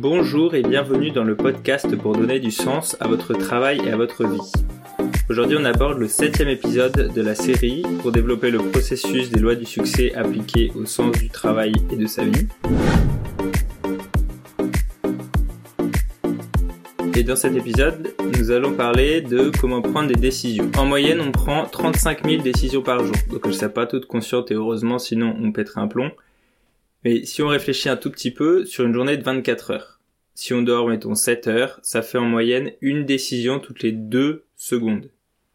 Bonjour et bienvenue dans le podcast pour donner du sens à votre travail et à votre vie. Aujourd'hui on aborde le septième épisode de la série pour développer le processus des lois du succès appliquées au sens du travail et de sa vie. Et dans cet épisode, nous allons parler de comment prendre des décisions. En moyenne, on prend 35 000 décisions par jour. Donc je ne sais pas toutes conscientes et heureusement, sinon on pèterait un plomb. Mais si on réfléchit un tout petit peu, sur une journée de 24 heures, si on dort, mettons 7 heures, ça fait en moyenne une décision toutes les 2 secondes.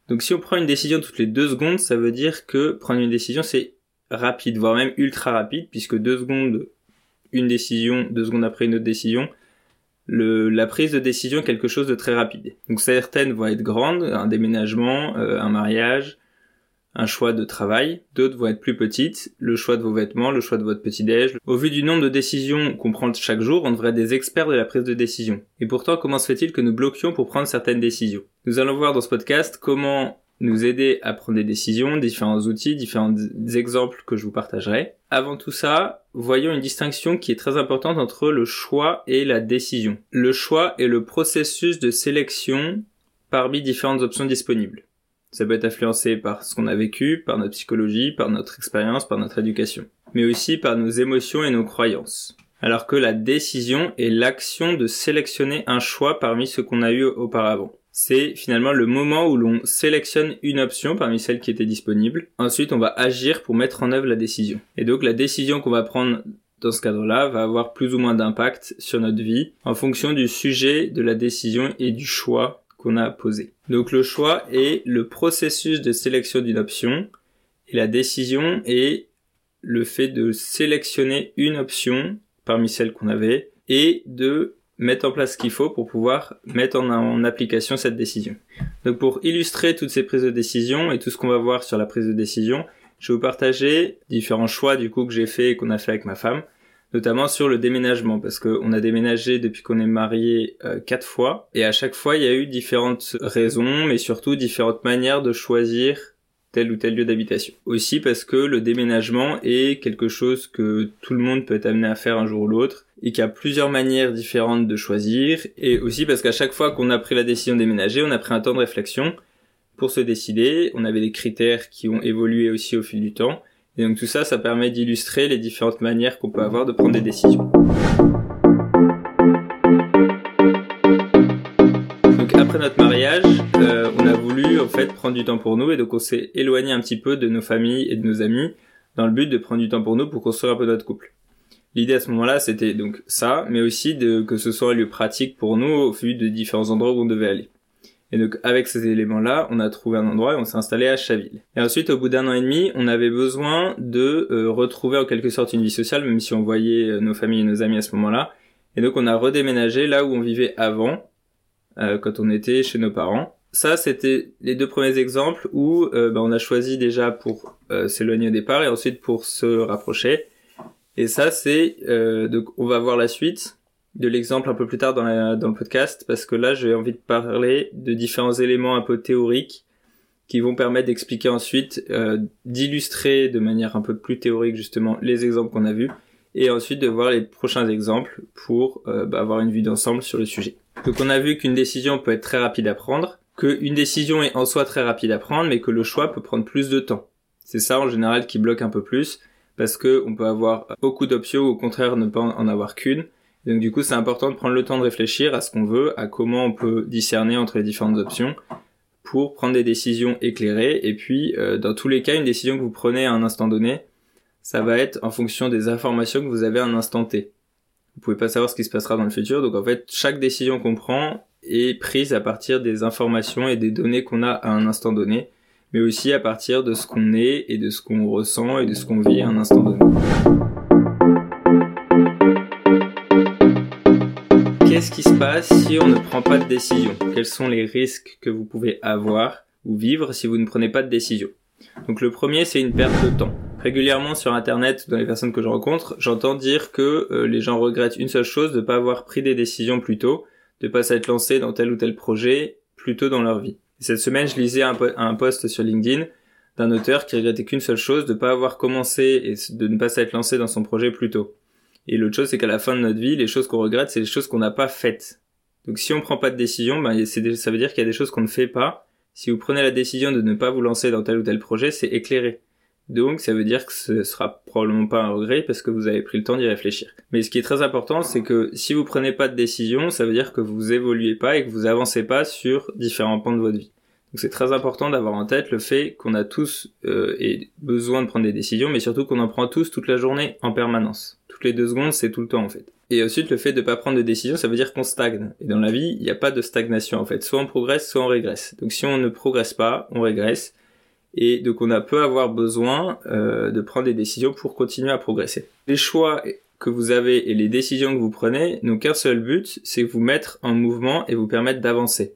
Donc si on prend une décision toutes les 2 secondes, ça veut dire que prendre une décision c'est rapide, voire même ultra rapide, puisque 2 secondes, une décision, 2 secondes après une autre décision, le, la prise de décision est quelque chose de très rapide. Donc certaines vont être grandes, un déménagement, euh, un mariage, un choix de travail, d'autres vont être plus petites, le choix de vos vêtements, le choix de votre petit-déj. Au vu du nombre de décisions qu'on prend chaque jour, on devrait être des experts de la prise de décision. Et pourtant, comment se fait-il que nous bloquions pour prendre certaines décisions? Nous allons voir dans ce podcast comment nous aider à prendre des décisions, différents outils, différents exemples que je vous partagerai. Avant tout ça, voyons une distinction qui est très importante entre le choix et la décision. Le choix est le processus de sélection parmi différentes options disponibles. Ça peut être influencé par ce qu'on a vécu, par notre psychologie, par notre expérience, par notre éducation, mais aussi par nos émotions et nos croyances. Alors que la décision est l'action de sélectionner un choix parmi ce qu'on a eu auparavant. C'est finalement le moment où l'on sélectionne une option parmi celles qui étaient disponibles. Ensuite, on va agir pour mettre en œuvre la décision. Et donc la décision qu'on va prendre dans ce cadre-là va avoir plus ou moins d'impact sur notre vie en fonction du sujet de la décision et du choix a posé. Donc le choix est le processus de sélection d'une option et la décision est le fait de sélectionner une option parmi celles qu'on avait et de mettre en place ce qu'il faut pour pouvoir mettre en, en, application cette décision. Donc pour illustrer toutes ces prises de décision et tout ce qu'on va voir sur la prise de décision, je vais vous partager différents choix du coup que j'ai fait et qu'on a fait avec ma femme notamment sur le déménagement, parce qu'on a déménagé depuis qu'on est marié euh, quatre fois, et à chaque fois il y a eu différentes raisons, mais surtout différentes manières de choisir tel ou tel lieu d'habitation. Aussi parce que le déménagement est quelque chose que tout le monde peut être amené à faire un jour ou l'autre, et qu'il y a plusieurs manières différentes de choisir, et aussi parce qu'à chaque fois qu'on a pris la décision de déménager, on a pris un temps de réflexion pour se décider, on avait des critères qui ont évolué aussi au fil du temps, et donc tout ça, ça permet d'illustrer les différentes manières qu'on peut avoir de prendre des décisions. Donc après notre mariage, euh, on a voulu en fait prendre du temps pour nous et donc on s'est éloigné un petit peu de nos familles et de nos amis dans le but de prendre du temps pour nous pour construire un peu notre couple. L'idée à ce moment-là, c'était donc ça, mais aussi de que ce soit un lieu pratique pour nous au vu de différents endroits où on devait aller. Et donc avec ces éléments-là, on a trouvé un endroit et on s'est installé à Chaville. Et ensuite, au bout d'un an et demi, on avait besoin de euh, retrouver en quelque sorte une vie sociale, même si on voyait euh, nos familles et nos amis à ce moment-là. Et donc on a redéménagé là où on vivait avant, euh, quand on était chez nos parents. Ça, c'était les deux premiers exemples où bah, on a choisi déjà pour s'éloigner au départ et ensuite pour se rapprocher. Et ça, c'est donc on va voir la suite de l'exemple un peu plus tard dans, dans le podcast parce que là j'ai envie de parler de différents éléments un peu théoriques qui vont permettre d'expliquer ensuite, euh, d'illustrer de manière un peu plus théorique justement les exemples qu'on a vus et ensuite de voir les prochains exemples pour euh, bah, avoir une vue d'ensemble sur le sujet. Donc on a vu qu'une décision peut être très rapide à prendre, qu'une décision est en soi très rapide à prendre mais que le choix peut prendre plus de temps. C'est ça en général qui bloque un peu plus parce que on peut avoir beaucoup d'options ou au contraire ne pas en avoir qu'une donc du coup, c'est important de prendre le temps de réfléchir à ce qu'on veut, à comment on peut discerner entre les différentes options pour prendre des décisions éclairées. Et puis, euh, dans tous les cas, une décision que vous prenez à un instant donné, ça va être en fonction des informations que vous avez à un instant T. Vous pouvez pas savoir ce qui se passera dans le futur, donc en fait, chaque décision qu'on prend est prise à partir des informations et des données qu'on a à un instant donné, mais aussi à partir de ce qu'on est et de ce qu'on ressent et de ce qu'on vit à un instant donné. Qu'est-ce qui se passe si on ne prend pas de décision? Quels sont les risques que vous pouvez avoir ou vivre si vous ne prenez pas de décision? Donc le premier, c'est une perte de temps. Régulièrement sur Internet, dans les personnes que je rencontre, j'entends dire que euh, les gens regrettent une seule chose, de ne pas avoir pris des décisions plus tôt, de pas s'être lancé dans tel ou tel projet plus tôt dans leur vie. cette semaine, je lisais un, un post sur LinkedIn d'un auteur qui regrettait qu'une seule chose, de ne pas avoir commencé et de ne pas s'être lancé dans son projet plus tôt. Et l'autre chose, c'est qu'à la fin de notre vie, les choses qu'on regrette, c'est les choses qu'on n'a pas faites. Donc si on prend pas de décision, ben, ça veut dire qu'il y a des choses qu'on ne fait pas. Si vous prenez la décision de ne pas vous lancer dans tel ou tel projet, c'est éclairé. Donc ça veut dire que ce sera probablement pas un regret parce que vous avez pris le temps d'y réfléchir. Mais ce qui est très important, c'est que si vous prenez pas de décision, ça veut dire que vous évoluez pas et que vous avancez pas sur différents pans de votre vie. Donc c'est très important d'avoir en tête le fait qu'on a tous euh, besoin de prendre des décisions, mais surtout qu'on en prend tous toute la journée en permanence. Les deux secondes, c'est tout le temps en fait. Et ensuite, le fait de pas prendre de décisions, ça veut dire qu'on stagne. Et dans la vie, il n'y a pas de stagnation en fait. Soit on progresse, soit on régresse. Donc si on ne progresse pas, on régresse. Et donc on a peut avoir besoin euh, de prendre des décisions pour continuer à progresser. Les choix que vous avez et les décisions que vous prenez n'ont qu'un seul but, c'est vous mettre en mouvement et vous permettre d'avancer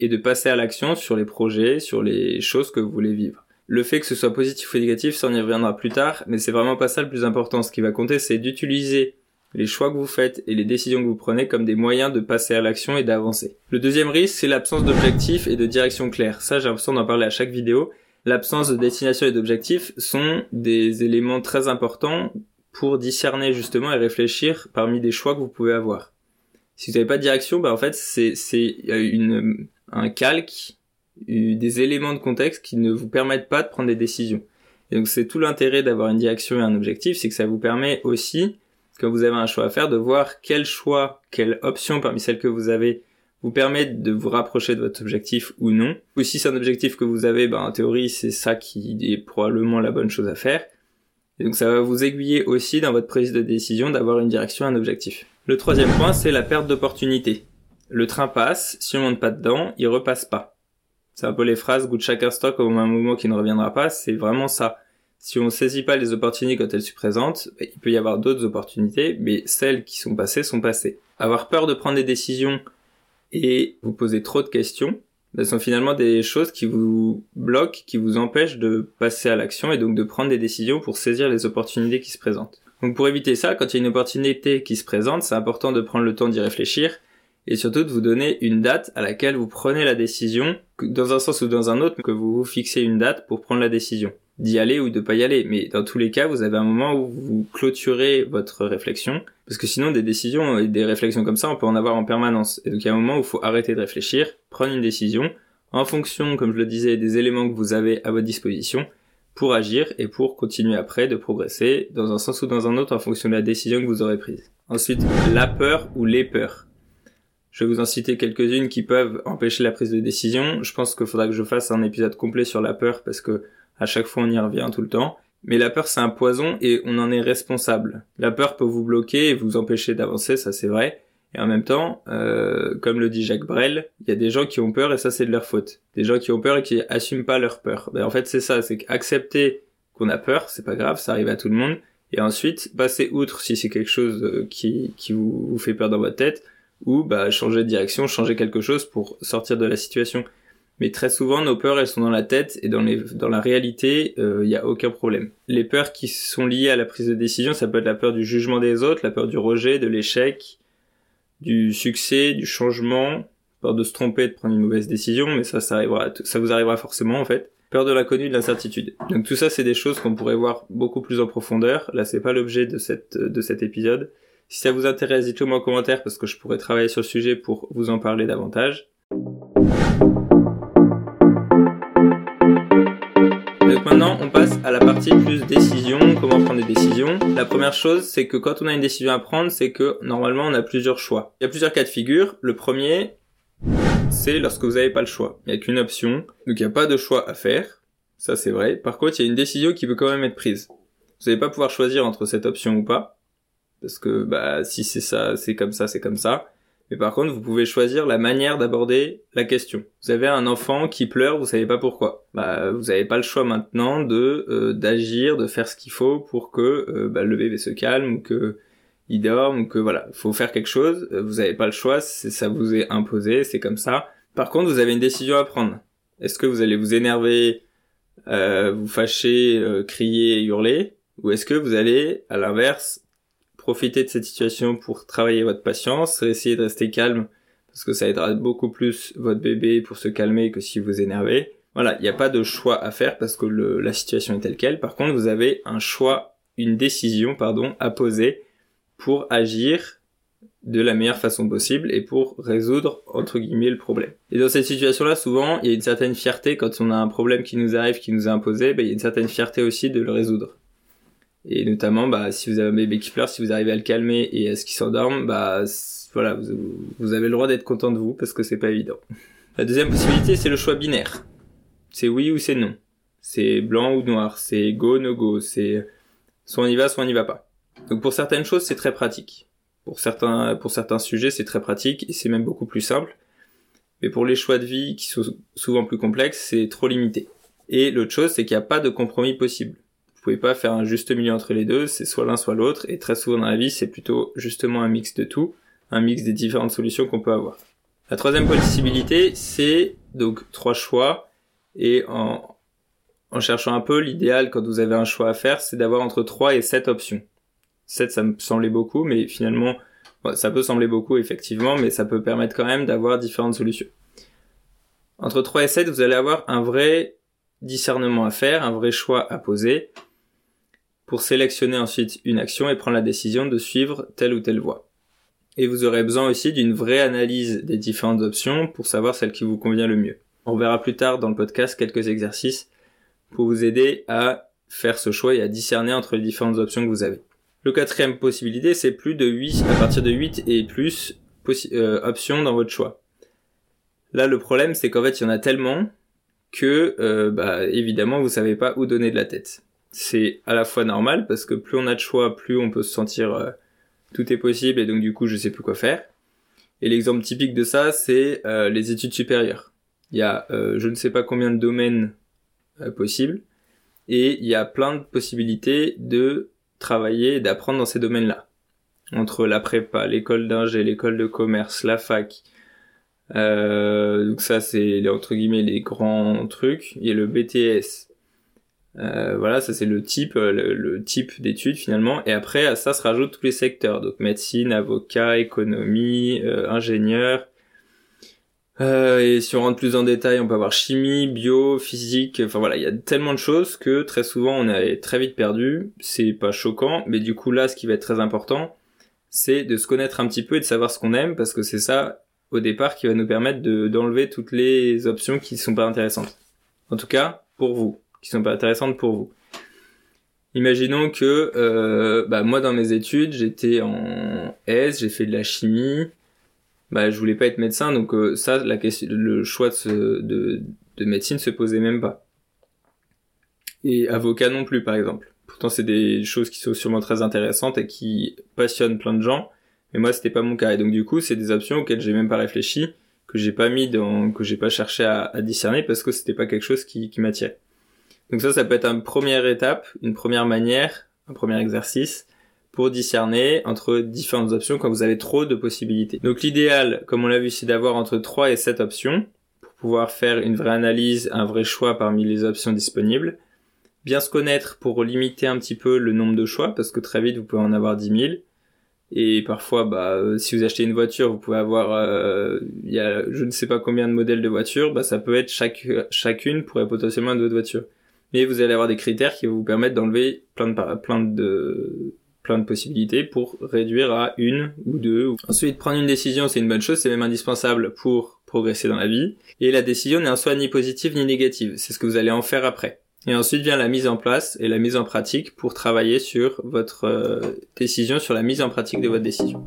et de passer à l'action sur les projets, sur les choses que vous voulez vivre. Le fait que ce soit positif ou négatif, ça on y reviendra plus tard, mais c'est vraiment pas ça le plus important. Ce qui va compter, c'est d'utiliser les choix que vous faites et les décisions que vous prenez comme des moyens de passer à l'action et d'avancer. Le deuxième risque, c'est l'absence d'objectifs et de direction claire. Ça, j'ai l'impression d'en parler à chaque vidéo. L'absence de destination et d'objectifs sont des éléments très importants pour discerner justement et réfléchir parmi des choix que vous pouvez avoir. Si vous n'avez pas de direction, bah en fait c'est un calque, des éléments de contexte qui ne vous permettent pas de prendre des décisions. Et donc c'est tout l'intérêt d'avoir une direction et un objectif, c'est que ça vous permet aussi, quand vous avez un choix à faire, de voir quel choix, quelle option parmi celles que vous avez vous permet de vous rapprocher de votre objectif ou non. Ou si c'est un objectif que vous avez, ben, en théorie, c'est ça qui est probablement la bonne chose à faire. Et donc ça va vous aiguiller aussi dans votre prise de décision d'avoir une direction, un objectif. Le troisième point, c'est la perte d'opportunité. Le train passe, si on monte pas dedans, il repasse pas. C'est un peu les phrases goût de chaque instant comme un mouvement qui ne reviendra pas, c'est vraiment ça. Si on saisit pas les opportunités quand elles se présentent, bah, il peut y avoir d'autres opportunités, mais celles qui sont passées sont passées. Avoir peur de prendre des décisions et vous poser trop de questions, ce bah, sont finalement des choses qui vous bloquent, qui vous empêchent de passer à l'action et donc de prendre des décisions pour saisir les opportunités qui se présentent. Donc pour éviter ça, quand il y a une opportunité qui se présente, c'est important de prendre le temps d'y réfléchir et surtout de vous donner une date à laquelle vous prenez la décision, dans un sens ou dans un autre, que vous vous fixez une date pour prendre la décision d'y aller ou de pas y aller. Mais dans tous les cas, vous avez un moment où vous clôturez votre réflexion, parce que sinon des décisions et des réflexions comme ça, on peut en avoir en permanence. Et donc il y a un moment où il faut arrêter de réfléchir, prendre une décision en fonction, comme je le disais, des éléments que vous avez à votre disposition pour agir et pour continuer après de progresser dans un sens ou dans un autre en fonction de la décision que vous aurez prise. Ensuite, la peur ou les peurs. Je vais vous en citer quelques-unes qui peuvent empêcher la prise de décision. Je pense qu'il faudra que je fasse un épisode complet sur la peur parce que à chaque fois on y revient tout le temps. Mais la peur c'est un poison et on en est responsable. La peur peut vous bloquer et vous empêcher d'avancer, ça c'est vrai. Et en même temps, euh, comme le dit Jacques Brel, il y a des gens qui ont peur et ça c'est de leur faute. Des gens qui ont peur et qui assument pas leur peur. Ben, en fait c'est ça, c'est qu'accepter qu'on a peur, c'est pas grave, ça arrive à tout le monde. Et ensuite, passer outre si c'est quelque chose euh, qui, qui vous fait peur dans votre tête, ou bah, changer de direction, changer quelque chose pour sortir de la situation. Mais très souvent, nos peurs, elles sont dans la tête et dans, les, dans la réalité, il euh, n'y a aucun problème. Les peurs qui sont liées à la prise de décision, ça peut être la peur du jugement des autres, la peur du rejet, de l'échec, du succès, du changement, peur de se tromper, de prendre une mauvaise décision, mais ça, ça arrivera, ça vous arrivera forcément en fait. Peur de l'inconnu, de l'incertitude. Donc tout ça, c'est des choses qu'on pourrait voir beaucoup plus en profondeur. Là, c'est pas l'objet de cette de cet épisode. Si ça vous intéresse, dites-le moi en commentaire parce que je pourrais travailler sur le sujet pour vous en parler davantage. Donc maintenant, on passe à la partie plus décision, comment prendre des décisions. La première chose, c'est que quand on a une décision à prendre, c'est que normalement, on a plusieurs choix. Il y a plusieurs cas de figure. Le premier, c'est lorsque vous n'avez pas le choix. Il n'y a qu'une option, donc il n'y a pas de choix à faire. Ça, c'est vrai. Par contre, il y a une décision qui peut quand même être prise. Vous n'allez pas pouvoir choisir entre cette option ou pas parce que bah si c'est ça, c'est comme ça, c'est comme ça. Mais par contre, vous pouvez choisir la manière d'aborder la question. Vous avez un enfant qui pleure, vous savez pas pourquoi. Bah, vous n'avez pas le choix maintenant de euh, d'agir, de faire ce qu'il faut pour que euh, bah, le bébé se calme ou que il dorme ou que voilà, faut faire quelque chose. Euh, vous n'avez pas le choix, ça vous est imposé, c'est comme ça. Par contre, vous avez une décision à prendre. Est-ce que vous allez vous énerver, vous fâcher, crier, hurler, ou est-ce que vous allez, à l'inverse, profiter de cette situation pour travailler votre patience, essayer de rester calme parce que ça aidera beaucoup plus votre bébé pour se calmer que si vous énervez. Voilà, il n'y a pas de choix à faire parce que la situation est telle qu'elle. Par contre, vous avez un choix, une décision, pardon, à poser pour agir de la meilleure façon possible et pour résoudre entre guillemets le problème. Et dans cette situation-là, souvent, il y a une certaine fierté quand on a un problème qui nous arrive, qui nous est imposé, ben, il y a une certaine fierté aussi de le résoudre. Et notamment, bah, si vous avez un bébé qui pleure, si vous arrivez à le calmer et à ce qu'il s'endorme, bah, voilà, vous, vous avez le droit d'être content de vous parce que c'est pas évident. La deuxième possibilité, c'est le choix binaire. C'est oui ou c'est non. C'est blanc ou noir. C'est go, no go. C'est soit on y va, soit on n'y va pas. Donc pour certaines choses, c'est très pratique. Pour certains, pour certains sujets, c'est très pratique et c'est même beaucoup plus simple. Mais pour les choix de vie qui sont souvent plus complexes, c'est trop limité. Et l'autre chose, c'est qu'il n'y a pas de compromis possible. Vous pouvez pas faire un juste milieu entre les deux, c'est soit l'un soit l'autre, et très souvent dans la vie, c'est plutôt justement un mix de tout, un mix des différentes solutions qu'on peut avoir. La troisième possibilité, c'est donc trois choix, et en, en cherchant un peu, l'idéal quand vous avez un choix à faire, c'est d'avoir entre 3 et 7 options. 7, ça me semblait beaucoup, mais finalement, ça peut sembler beaucoup effectivement, mais ça peut permettre quand même d'avoir différentes solutions. Entre 3 et 7, vous allez avoir un vrai discernement à faire, un vrai choix à poser, pour sélectionner ensuite une action et prendre la décision de suivre telle ou telle voie. Et vous aurez besoin aussi d'une vraie analyse des différentes options pour savoir celle qui vous convient le mieux. On verra plus tard dans le podcast quelques exercices pour vous aider à faire ce choix et à discerner entre les différentes options que vous avez. Le quatrième possibilité, c'est plus de 8, à partir de 8 et plus euh, options dans votre choix. Là, le problème, c'est qu'en fait, il y en a tellement que, euh, bah, évidemment, vous savez pas où donner de la tête c'est à la fois normal parce que plus on a de choix, plus on peut se sentir euh, tout est possible et donc du coup je sais plus quoi faire. Et l'exemple typique de ça, c'est euh, les études supérieures. Il y a euh, je ne sais pas combien de domaines possibles et il y a plein de possibilités de travailler et d'apprendre dans ces domaines-là. Entre la prépa, l'école d'ingé, l'école de commerce, la fac. donc ça c'est entre guillemets les grands trucs. Il y a le BTS, euh, voilà, ça c'est le type, euh, le, type d'études finalement. Et après, à ça se rajoutent tous les secteurs, donc médecine, avocat, économie, euh, ingénieur. et si on rentre plus en détail, on peut avoir chimie, bio, physique. Enfin voilà, il y a tellement de choses que très souvent on est très vite perdu. C'est pas choquant, mais du coup là, ce qui va être très important, c'est de se connaître un petit peu et de savoir ce qu'on aime, parce que c'est ça au départ qui va nous permettre de d'enlever toutes les options qui sont pas intéressantes. En tout cas, pour vous qui sont pas intéressantes pour vous. Imaginons que euh, bah, moi dans mes études j'étais en S, j'ai fait de la chimie, bah je voulais pas être médecin donc euh, ça la question, le choix de, de, de médecine se posait même pas. Et avocat non plus par exemple. Pourtant c'est des choses qui sont sûrement très intéressantes et qui passionnent plein de gens, mais moi c'était pas mon cas et donc du coup c'est des options auxquelles j'ai même pas réfléchi, que j'ai pas mis dans, que j'ai pas cherché à, à discerner parce que c'était pas quelque chose qui, qui m'attirait. Donc ça, ça peut être une première étape, une première manière, un premier exercice pour discerner entre différentes options quand vous avez trop de possibilités. Donc l'idéal, comme on l'a vu, c'est d'avoir entre 3 et 7 options pour pouvoir faire une vraie analyse, un vrai choix parmi les options disponibles. Bien se connaître pour limiter un petit peu le nombre de choix parce que très vite vous pouvez en avoir 10 000. Et parfois, bah, euh, si vous achetez une voiture, vous pouvez avoir, euh, y a, je ne sais pas combien de modèles de voitures, bah, ça peut être chaque, chacune pourrait potentiellement être votre voiture mais vous allez avoir des critères qui vont vous permettre d'enlever plein de, possibilités pour réduire à une ou deux. Ensuite, prendre une décision, c'est une bonne chose, c'est même indispensable pour progresser dans la vie. Et la décision n'est en soi ni positive ni négative, c'est ce que vous allez en faire après. Et ensuite vient la mise en place et la mise en pratique pour travailler sur votre euh, décision, sur la mise en pratique de votre décision.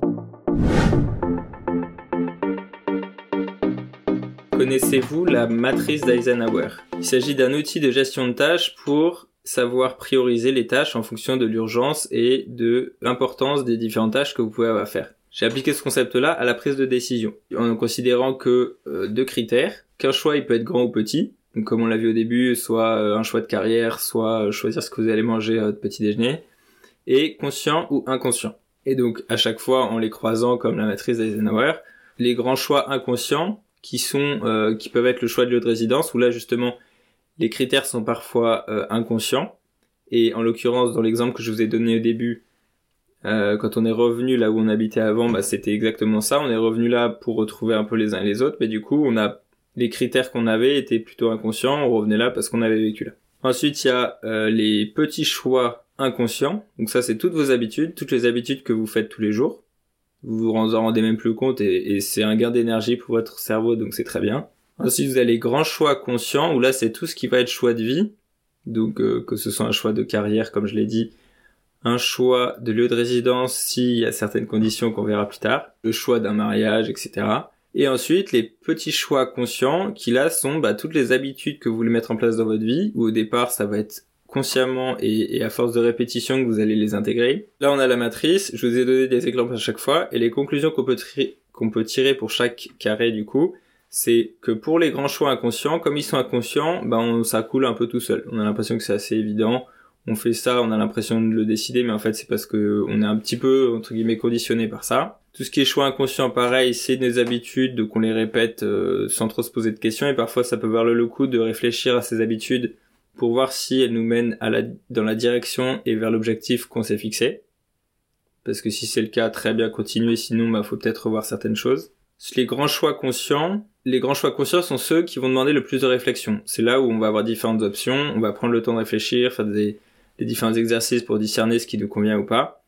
Connaissez-vous la matrice d'Eisenhower? Il s'agit d'un outil de gestion de tâches pour savoir prioriser les tâches en fonction de l'urgence et de l'importance des différentes tâches que vous pouvez avoir à faire. J'ai appliqué ce concept-là à la prise de décision, en considérant que euh, deux critères, qu'un choix il peut être grand ou petit, donc comme on l'a vu au début, soit euh, un choix de carrière, soit euh, choisir ce que vous allez manger à votre petit déjeuner, et conscient ou inconscient. Et donc à chaque fois en les croisant comme la matrice d'Eisenhower, les grands choix inconscients qui sont euh, qui peuvent être le choix de lieu de résidence où là justement les critères sont parfois euh, inconscients et en l'occurrence dans l'exemple que je vous ai donné au début euh, quand on est revenu là où on habitait avant bah c'était exactement ça on est revenu là pour retrouver un peu les uns et les autres mais du coup on a les critères qu'on avait étaient plutôt inconscients on revenait là parce qu'on avait vécu là ensuite il y a les petits choix inconscient. Donc ça, c'est toutes vos habitudes, toutes les habitudes que vous faites tous les jours. Vous vous en rendez même plus compte et, c'est un gain d'énergie pour votre cerveau, donc c'est très bien. Ensuite, vous avez les grands choix conscients, où là, c'est tout ce qui va être choix de vie. Donc, euh, que ce soit un choix de carrière, comme je l'ai dit, un choix de lieu de résidence s'il y a certaines conditions qu'on verra plus tard, le choix d'un mariage, etc. Et ensuite, les petits choix conscients qui là sont bah, toutes les habitudes que vous voulez mettre en place dans votre vie, où au départ ça va être consciemment et, à force de répétition que vous allez les intégrer. Là, on a la matrice. Je vous ai donné des exemples à chaque fois et les conclusions qu'on peut, qu'on peut tirer pour chaque carré du coup, c'est que pour les grands choix inconscients, comme ils sont inconscients, ben ça coule un peu tout seul. On a l'impression que c'est assez évident. On fait ça, on a l'impression de le décider, mais en fait c'est parce que on est un petit peu entre guillemets conditionné par ça. Tout ce qui est choix inconscient, pareil, c'est des habitudes, qu'on les répète euh, sans trop se poser de questions, et parfois ça peut valoir le coup de réfléchir à ces habitudes pour voir si elles nous la, dans la direction et vers l'objectif qu'on s'est fixé. Parce que si c'est le cas, très bien continuer, sinon bah faut peut-être revoir certaines choses. Les grands choix conscients, les grands choix conscients sont ceux qui vont demander le plus de réflexion. C'est là où on va avoir différentes options, on va prendre le temps de réfléchir, faire des, des différents exercices pour discerner ce qui nous convient ou pas.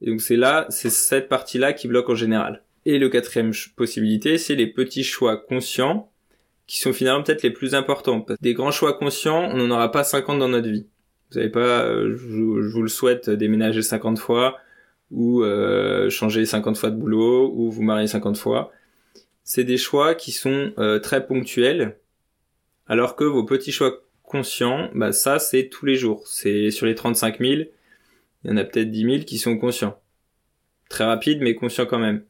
Et donc c'est là, c'est cette partie-là qui bloque en général. Et le quatrième possibilité, c'est les petits choix conscients qui sont finalement peut-être les plus importants. Des grands choix conscients, on n'en aura pas 50 dans notre vie. Vous savez pas, euh, je, vous le souhaite, déménager 50 fois, ou euh, changer 50 fois de boulot, ou vous marier 50 fois. C'est des choix qui sont euh, très ponctuels, alors que vos petits choix conscients, bah ça c'est tous les jours. C'est sur les 35 000, il y en a peut-être 10 000 qui sont conscients. Très rapide, mais conscients quand même.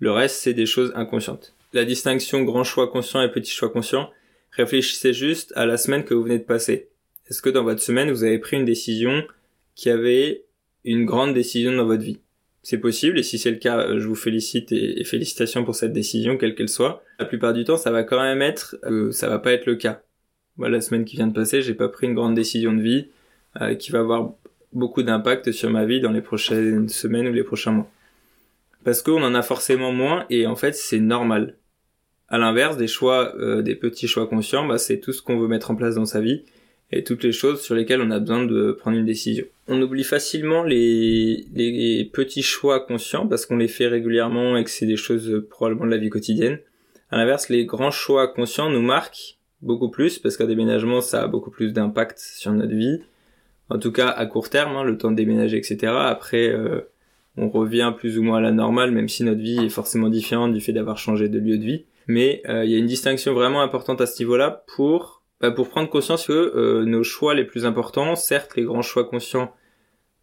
Le reste, c'est des choses inconscientes la distinction grand choix conscient et petit choix conscient, réfléchissez juste à la semaine que vous venez de passer. Est-ce que dans votre semaine, vous avez pris une décision qui avait une grande décision dans votre vie? C'est possible, et si c'est le cas, euh, je vous félicite et, félicitations pour cette décision, quelle qu'elle soit. La plupart du temps, ça va quand même être, euh, ça va pas être le cas. Voilà, la semaine qui vient de passer, j'ai pas pris une grande décision de vie euh, qui va avoir beaucoup d'impact sur ma vie dans les prochaines semaines ou les prochains mois. Parce qu'on en a forcément moins, et en fait, c'est normal. À l'inverse, des choix, euh, des petits choix conscients, bah, c'est tout ce qu'on veut mettre en place dans sa vie et toutes les choses sur lesquelles on a besoin de prendre une décision. On oublie facilement les, les petits choix conscients parce qu'on les fait régulièrement et que c'est des choses euh, probablement de la vie quotidienne. À l'inverse, les grands choix conscients nous marquent beaucoup plus parce qu'un déménagement, ça a beaucoup plus d'impact sur notre vie. En tout cas, à court terme, hein, le temps de déménager, etc. Après, euh, on revient plus ou moins à la normale, même si notre vie est forcément différente du fait d'avoir changé de lieu de vie mais euh, il y a une distinction vraiment importante à ce niveau-là pour bah, pour prendre conscience que euh, nos choix les plus importants, certes les grands choix conscients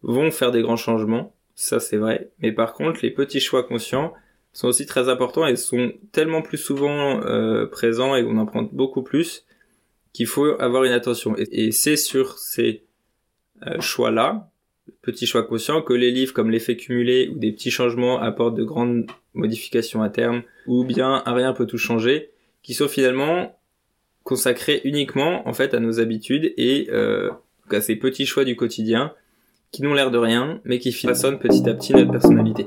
vont faire des grands changements, ça c'est vrai, mais par contre les petits choix conscients sont aussi très importants et sont tellement plus souvent euh, présents et on en prend beaucoup plus qu'il faut avoir une attention. Et, c'est sur ces choix-là, petits choix conscients, que les livres comme l'effet cumulé ou des petits changements apportent de grandes modifications à terme, ou bien rien peut tout changer, qui sont finalement consacrés uniquement en fait à nos habitudes et euh, à ces petits choix du quotidien qui n'ont l'air de rien, mais qui façonnent petit à petit notre personnalité.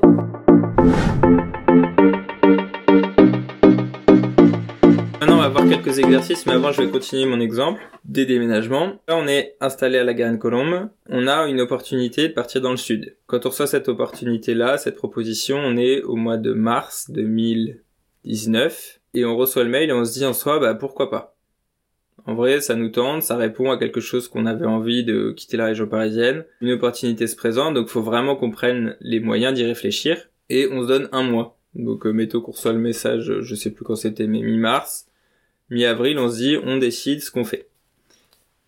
Quelques exercices, mais avant je vais continuer mon exemple des déménagements. Là on est installé à la Garenne Colombe, on a une opportunité de partir dans le sud. Quand on reçoit cette opportunité là, cette proposition, on est au mois de mars 2019 et on reçoit le mail et on se dit en soi bah pourquoi pas? En vrai, ça nous tente, ça répond à quelque chose qu'on avait envie de quitter la région parisienne. Une opportunité se présente, donc faut vraiment qu'on prenne les moyens d'y réfléchir. Et on se donne un mois. Donc euh, mettons qu'on reçoit le message, je sais plus quand c'était, mais mi-mars mi-avril, on se dit, on décide ce qu'on fait.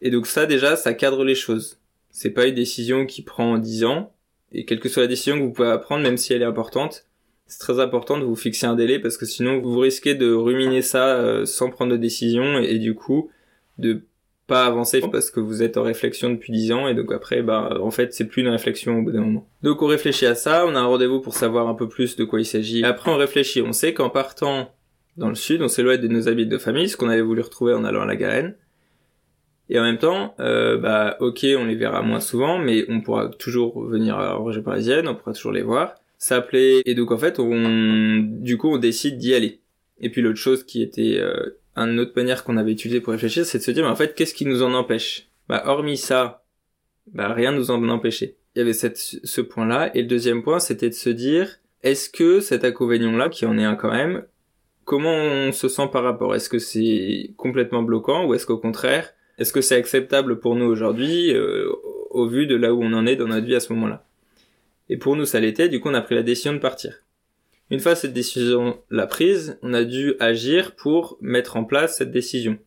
Et donc ça, déjà, ça cadre les choses. C'est pas une décision qui prend 10 ans, et quelle que soit la décision que vous pouvez prendre, même si elle est importante, c'est très important de vous fixer un délai parce que sinon vous risquez de ruminer ça euh, sans prendre de décision et, du coup de pas avancer parce que vous êtes en réflexion depuis 10 ans et donc après bah en fait c'est plus une réflexion au bout d'un moment. Donc on réfléchit à ça, on a un rendez-vous pour savoir un peu plus de quoi il s'agit. Après on réfléchit, on sait qu'en partant dans le sud, on s'éloigne de nos habits de famille, ce qu'on avait voulu retrouver en allant à la Garenne. Et en même temps, euh, bah ok, on les verra moins souvent, mais on pourra toujours venir à la région parisienne, on pourra toujours les voir, s'appeler, et donc en fait, on, du coup, on décide d'y aller. Et puis l'autre chose qui était euh, une autre manière qu'on avait utilisée pour réfléchir, c'est de se dire, mais en fait, qu'est-ce qui nous en empêche? Bah hormis ça, bah rien nous en empêchait. Il y avait cette, ce point-là. Et le deuxième point, c'était de se dire, est-ce que cet inconvénient-là, qui en est un quand même, comment on se sent par rapport? Est-ce que c'est complètement bloquant ou est-ce qu'au contraire, est-ce que c'est acceptable pour nous aujourd'hui euh, au vu de là où on en est dans notre vie à ce moment-là? Et pour nous, ça l'était. Du coup, on a pris la décision de partir. Une fois cette décision la prise, on a dû agir pour mettre en place cette décision.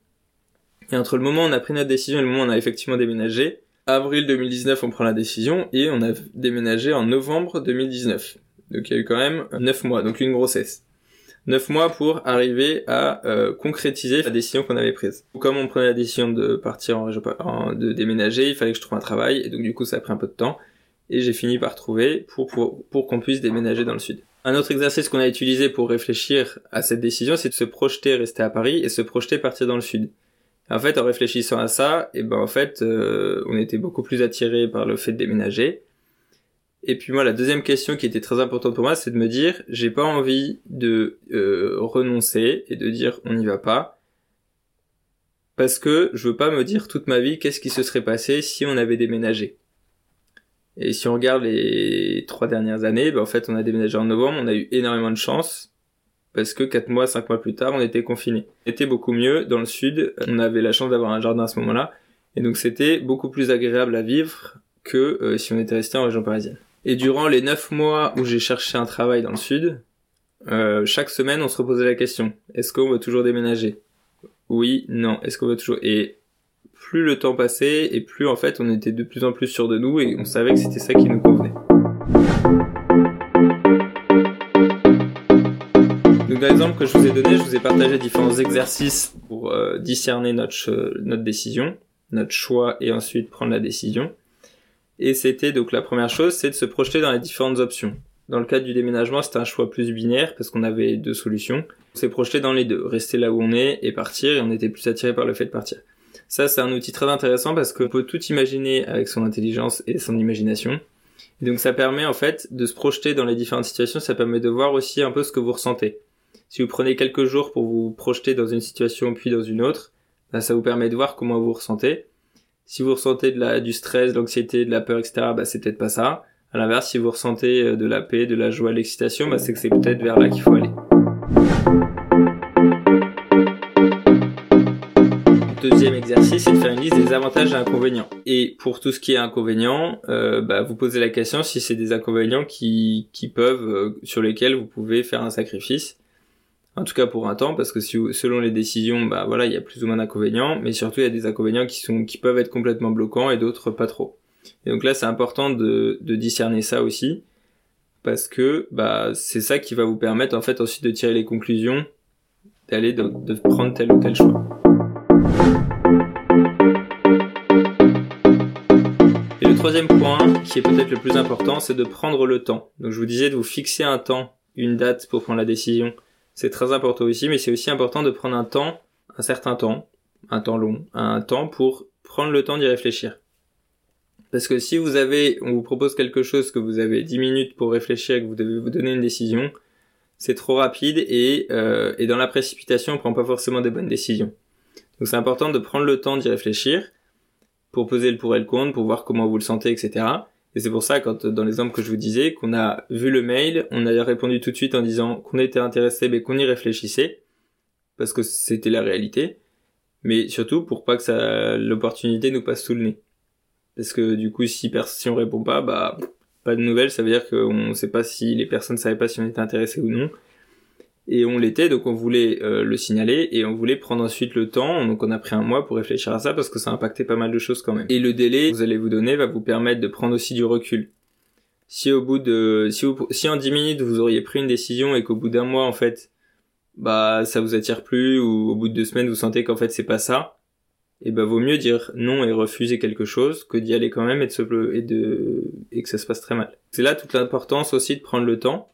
Et entre le moment où on a pris notre décision et le moment où on a effectivement déménagé, avril 2019, on prend la décision et on a déménagé en novembre 2019. Donc il y a eu quand même neuf mois, donc une grossesse. Neuf mois pour arriver à euh, concrétiser la décision qu'on avait prise. Comme on prenait la décision de partir en, en, de déménager, il fallait que je trouve un travail et donc du coup ça a pris un peu de temps et j'ai fini par trouver pour, pour, pour qu'on puisse déménager dans le sud. Un autre exercice qu'on a utilisé pour réfléchir à cette décision, c'est de se projeter rester à Paris et se projeter partir dans le sud. En fait, en réfléchissant à ça, et ben en fait, euh, on était beaucoup plus attiré par le fait de déménager. Et puis moi, la deuxième question qui était très importante pour moi, c'est de me dire, j'ai pas envie de euh, renoncer et de dire on n'y va pas, parce que je veux pas me dire toute ma vie qu'est-ce qui se serait passé si on avait déménagé. Et si on regarde les trois dernières années, ben en fait, on a déménagé en novembre, on a eu énormément de chance parce que quatre mois, cinq mois plus tard, on était confinés. C'était beaucoup mieux dans le sud. On avait la chance d'avoir un jardin à ce moment-là, et donc c'était beaucoup plus agréable à vivre que euh, si on était resté en région parisienne. Et durant les neuf mois où j'ai cherché un travail dans le sud, euh, chaque semaine, on se reposait la question est-ce qu'on veut toujours déménager? Oui, non. Est-ce qu'on veut toujours? Et plus le temps passait, et plus en fait, on était de plus en plus sûr de nous, et on savait que c'était ça qui nous convenait. dans l'exemple que je vous ai donné, je vous ai partagé différents exercices pour euh, discerner notre, notre décision, notre choix et ensuite prendre la décision. Et c'était donc la première chose, c'est de se projeter dans les différentes options. Dans le cadre du déménagement, c'était un choix plus binaire parce qu'on avait deux solutions. On s'est projeté dans les deux, rester là où on est et partir, et on était plus attiré par le fait de partir. Ça, c'est un outil très intéressant parce qu'on peut tout imaginer avec son intelligence et son imagination. Donc ça permet en fait de se projeter dans les différentes situations, ça permet de voir aussi un peu ce que vous ressentez. Si vous prenez quelques jours pour vous projeter dans une situation puis dans une autre, bah, ça vous permet de voir comment vous ressentez. Si vous ressentez de la, du stress, de l'anxiété, de la peur, etc., bah, c'est peut-être pas ça. À l'inverse, si vous ressentez euh, de la paix, de la joie, de l'excitation, bah, c'est que c'est peut-être vers là qu'il faut aller. Deuxième exercice, c'est de faire une liste des avantages et inconvénients. Et pour tout ce qui est inconvénients, euh, bah, vous posez la question si c'est des inconvénients qui, qui peuvent, euh, sur lesquels vous pouvez faire un sacrifice en tout cas pour un temps, parce que si, selon les décisions, bah voilà, il y a plus ou moins d'inconvénients, mais surtout il y a des inconvénients qui sont qui peuvent être complètement bloquants et d'autres pas trop. Et donc là, c'est important de, de discerner ça aussi, parce que bah c'est ça qui va vous permettre en fait ensuite de tirer les conclusions, d'aller de, de prendre tel ou tel choix. Et le troisième point, qui est peut-être le plus important, c'est de prendre le temps. Donc je vous disais de vous fixer un temps, une date pour prendre la décision c'est très important aussi, mais c'est aussi important de prendre un temps, un certain temps, un temps long, un temps pour prendre le temps d'y réfléchir. Parce que si vous avez, on vous propose quelque chose que vous avez 10 minutes pour réfléchir et que vous devez vous donner une décision, c'est trop rapide et, euh, et dans la précipitation, on prend pas forcément des bonnes décisions. Donc c'est important de prendre le temps d'y réfléchir pour poser le pour et le contre, pour voir comment vous le sentez, etc. Et c'est pour ça, quand dans l'exemple que je vous disais, qu'on a vu le mail, on a répondu tout de suite en disant qu'on était intéressé, mais qu'on y réfléchissait, parce que c'était la réalité. Mais surtout pour pas que ça, l'opportunité nous passe sous le nez. Parce que du coup, si, si on répond pas, bah, pas de nouvelles, ça veut dire qu'on sait pas si les personnes savaient pas si on était intéressé ou non et on l'était donc on voulait euh, le signaler et on voulait prendre ensuite le temps donc on a pris un mois pour réfléchir à ça parce que ça impactait pas mal de choses quand même. Et le délai que vous allez vous donner va vous permettre de prendre aussi du recul. Si au bout de si, si en 10 minutes vous auriez pris une décision et qu'au bout d'un mois en fait bah ça vous attire plus ou au bout de deux semaines vous sentez qu'en fait c'est pas ça et bah vaut mieux dire non et refuser quelque chose que d'y aller quand même et de se et de et que ça se passe très mal. C'est là toute l'importance aussi de prendre le temps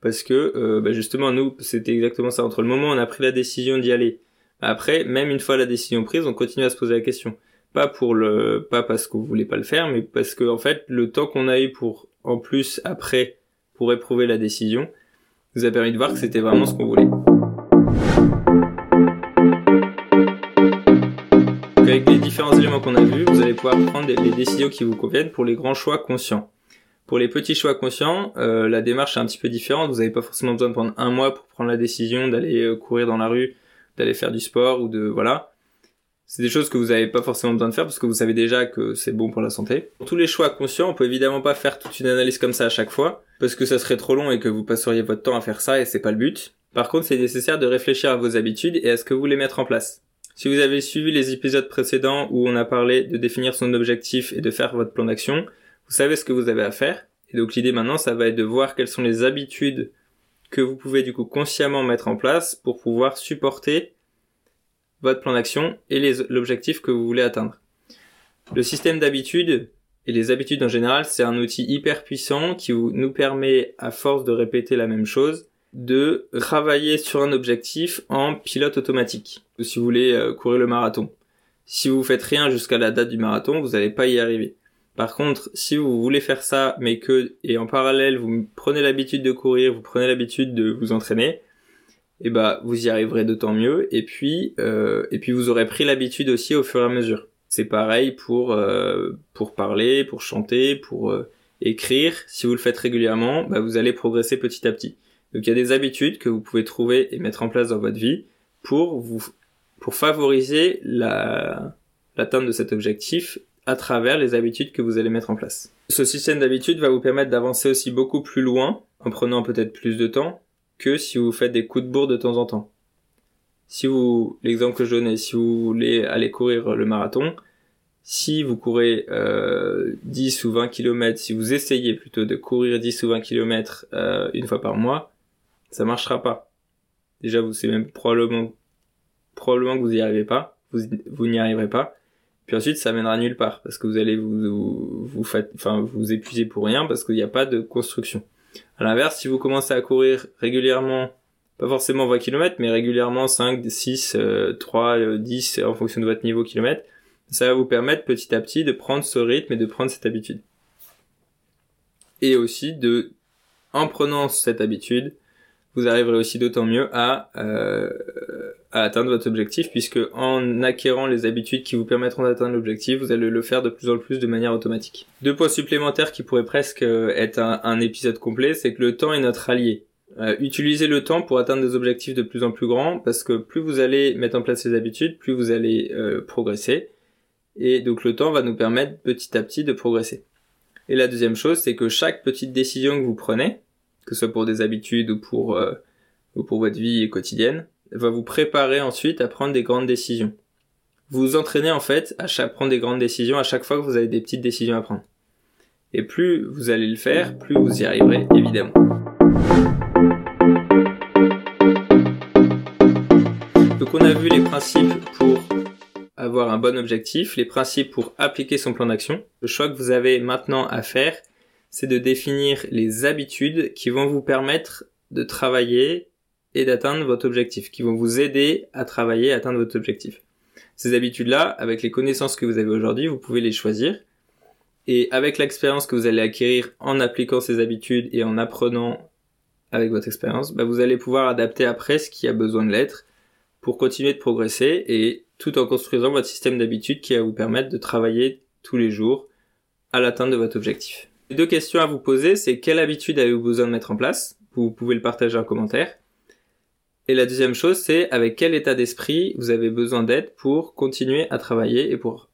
parce que euh, bah, justement nous c'était exactement ça. Entre le moment où on a pris la décision d'y aller après même une fois la décision prise on continue à se poser la question. Pas pour le pas parce qu'on voulait pas le faire mais parce que en fait le temps qu'on a eu pour en plus après pour éprouver la décision nous a permis de voir que c'était vraiment ce qu'on voulait. Avec les différents éléments qu'on a vus, vous allez pouvoir prendre les décisions qui vous conviennent pour les grands choix conscients. Pour les petits choix conscients, euh, la démarche est un petit peu différente. Vous n'avez pas forcément besoin de prendre un mois pour prendre la décision d'aller euh, courir dans la rue, d'aller faire du sport ou de voilà. C'est des choses que vous n'avez pas forcément besoin de faire parce que vous savez déjà que c'est bon pour la santé. Pour tous les choix conscients, on peut évidemment pas faire toute une analyse comme ça à chaque fois parce que ça serait trop long et que vous passeriez votre temps à faire ça et c'est pas le but. Par contre, c'est nécessaire de réfléchir à vos habitudes et à ce que vous voulez mettre en place. Si vous avez suivi les épisodes précédents où on a parlé de définir son objectif et de faire votre plan d'action, vous savez ce que vous avez à faire. Et donc l'idée maintenant, ça va être de voir quelles sont les habitudes que vous pouvez du coup consciemment mettre en place pour pouvoir supporter votre plan d'action et l'objectif que vous voulez atteindre. Le système d'habitudes et les habitudes en général, c'est un outil hyper puissant qui nous permet, à force de répéter la même chose, de travailler sur un objectif en pilote automatique. Si vous voulez euh, courir le marathon. Si vous faites rien jusqu'à la date du marathon, vous n'allez pas y arriver. Par contre, si vous voulez faire ça, mais que, et en parallèle, vous prenez l'habitude de courir, vous prenez l'habitude de vous entraîner, et eh bah, vous y arriverez d'autant mieux, et puis, euh, et puis vous aurez pris l'habitude aussi au fur et à mesure. C'est pareil pour, euh, pour parler, pour chanter, pour euh, écrire. Si vous le faites régulièrement, bah, vous allez progresser petit à petit. Donc il y a des habitudes que vous pouvez trouver et mettre en place dans votre vie pour vous, pour favoriser la, l'atteinte de cet objectif à travers les habitudes que vous allez mettre en place. Ce système d'habitudes va vous permettre d'avancer aussi beaucoup plus loin, en prenant peut-être plus de temps, que si vous faites des coups de bourre de temps en temps. Si vous, l'exemple que je donnais, si vous voulez aller courir le marathon, si vous courez euh, 10 ou 20 km, si vous essayez plutôt de courir 10 ou 20 km euh, une fois par mois, ça marchera pas. Déjà, vous c'est même probablement probablement que vous y arrivez pas, vous, vous n'y arriverez pas. Puis ensuite, ça mènera nulle part parce que vous allez vous vous, enfin vous épuiser pour rien parce qu'il n'y a pas de construction. À l'inverse, si vous commencez à courir régulièrement, pas forcément 20 km, mais régulièrement 5, 6, 3, 10 en fonction de votre niveau kilomètre, ça va vous permettre petit à petit de prendre ce rythme et de prendre cette habitude. Et aussi de, en prenant cette habitude, vous arriverez aussi d'autant mieux à, euh, à atteindre votre objectif puisque en acquérant les habitudes qui vous permettront d'atteindre l'objectif, vous allez le faire de plus en plus de manière automatique. Deux points supplémentaires qui pourraient presque euh, être un, épisode complet, c'est que le temps est notre allié. Euh, utilisez le temps pour atteindre des objectifs de plus en plus grands parce que plus vous allez mettre en place ces habitudes, plus vous allez euh, progresser. Et donc le temps va nous permettre petit à petit de progresser. Et la deuxième chose, c'est que chaque petite décision que vous prenez, que ce soit pour des habitudes ou pour, euh, ou pour votre vie quotidienne, va vous préparer ensuite à prendre des grandes décisions. Vous vous entraînez en fait à prendre des grandes décisions à chaque fois que vous avez des petites décisions à prendre. Et plus vous allez le faire, plus vous y arriverez évidemment. Donc on a vu les principes pour avoir un bon objectif, les principes pour appliquer son plan d'action. Le choix que vous avez maintenant à faire, c'est de définir les habitudes qui vont vous permettre de travailler et d'atteindre votre objectif, qui vont vous aider à travailler et atteindre votre objectif. Ces habitudes-là, avec les connaissances que vous avez aujourd'hui, vous pouvez les choisir. Et avec l'expérience que vous allez acquérir en appliquant ces habitudes et en apprenant avec votre expérience, bah vous allez pouvoir adapter après ce qui a besoin de l'être pour continuer de progresser et tout en construisant votre système d'habitudes qui va vous permettre de travailler tous les jours à l'atteinte de votre objectif. Les deux questions à vous poser, c'est quelle habitude avez-vous besoin de mettre en place? Vous pouvez le partager en commentaire. Et la deuxième chose, c'est avec quel état d'esprit vous avez besoin d'aide pour continuer à travailler et pour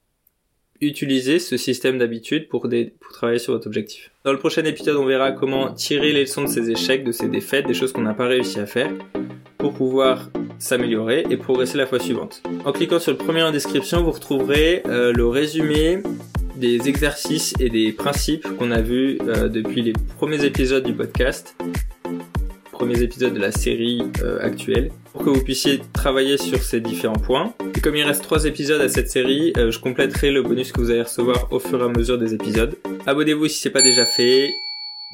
utiliser ce système d'habitude pour, travailler sur votre objectif. Dans le prochain épisode, on verra comment tirer les leçons de ces échecs, de ces défaites, des choses qu'on n'a pas réussi à faire pour pouvoir s'améliorer et progresser la fois suivante. En cliquant sur le premier en description, vous retrouverez euh, le résumé des exercices et des principes qu'on a vus euh, depuis les premiers épisodes du podcast, premiers épisodes de la série euh, actuelle, pour que vous puissiez travailler sur ces différents points. Et comme il reste trois épisodes à cette série, je compléterai le bonus que vous allez recevoir au fur et à mesure des épisodes. Abonnez-vous si ce n'est pas déjà fait.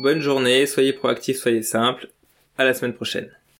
Bonne journée, soyez proactifs, soyez simples. À la semaine prochaine.